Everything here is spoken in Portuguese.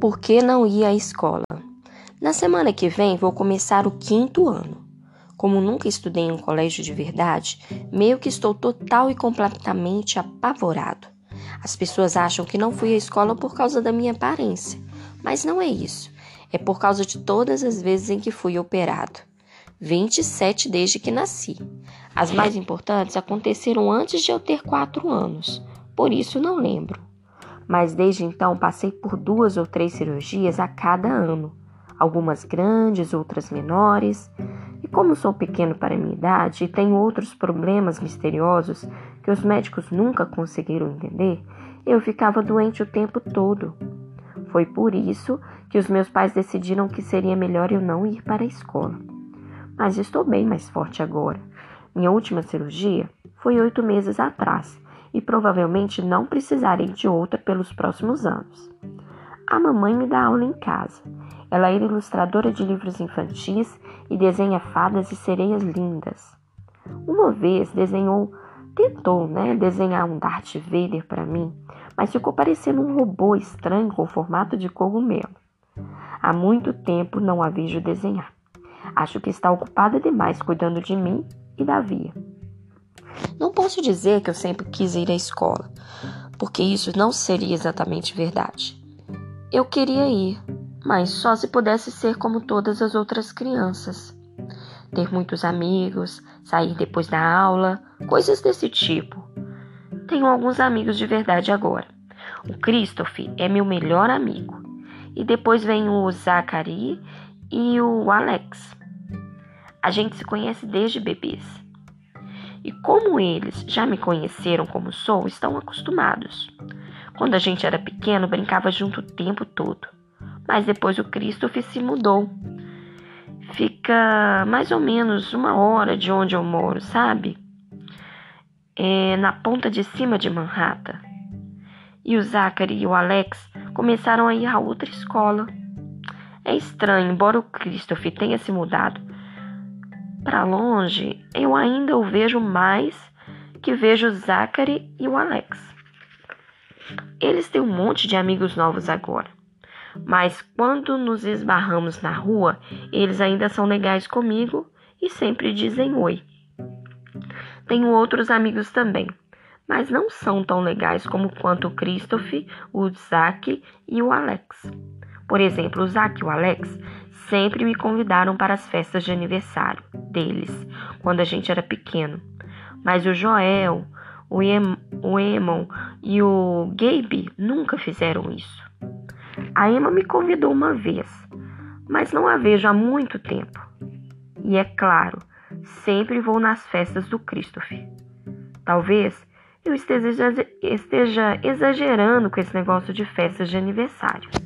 Por que não ir à escola? Na semana que vem vou começar o quinto ano. Como nunca estudei em um colégio de verdade, meio que estou total e completamente apavorado. As pessoas acham que não fui à escola por causa da minha aparência, mas não é isso. É por causa de todas as vezes em que fui operado. 27 desde que nasci. As mais importantes aconteceram antes de eu ter 4 anos, por isso não lembro. Mas desde então passei por duas ou três cirurgias a cada ano, algumas grandes, outras menores. E como sou pequeno para minha idade e tenho outros problemas misteriosos que os médicos nunca conseguiram entender, eu ficava doente o tempo todo. Foi por isso que os meus pais decidiram que seria melhor eu não ir para a escola. Mas estou bem mais forte agora. Minha última cirurgia foi oito meses atrás e provavelmente não precisarei de outra pelos próximos anos. A mamãe me dá aula em casa. Ela é ilustradora de livros infantis e desenha fadas e sereias lindas. Uma vez desenhou, tentou, né, desenhar um Darth Vader para mim, mas ficou parecendo um robô estranho com formato de cogumelo. Há muito tempo não a vejo desenhar. Acho que está ocupada demais cuidando de mim e da Via. Não posso dizer que eu sempre quis ir à escola, porque isso não seria exatamente verdade. Eu queria ir, mas só se pudesse ser como todas as outras crianças. Ter muitos amigos, sair depois da aula, coisas desse tipo. Tenho alguns amigos de verdade agora. O Christopher é meu melhor amigo. E depois vem o Zachary e o Alex. A gente se conhece desde bebês. E como eles já me conheceram como sou, estão acostumados. Quando a gente era pequeno, brincava junto o tempo todo. Mas depois o Christopher se mudou. Fica mais ou menos uma hora de onde eu moro, sabe? É na ponta de cima de Manhattan. E o Zachary e o Alex começaram a ir a outra escola. É estranho, embora o Christopher tenha se mudado, para longe, eu ainda o vejo mais que vejo o Zachary e o Alex. Eles têm um monte de amigos novos agora, mas quando nos esbarramos na rua, eles ainda são legais comigo e sempre dizem oi. Tenho outros amigos também, mas não são tão legais como quanto o Christopher, o Zach e o Alex. Por exemplo, o Zach e o Alex sempre me convidaram para as festas de aniversário deles, quando a gente era pequeno. Mas o Joel, o, em o Emon e o Gabe nunca fizeram isso. A Emma me convidou uma vez, mas não a vejo há muito tempo. E é claro, sempre vou nas festas do Christopher. Talvez eu esteja, exagerando com esse negócio de festas de aniversário.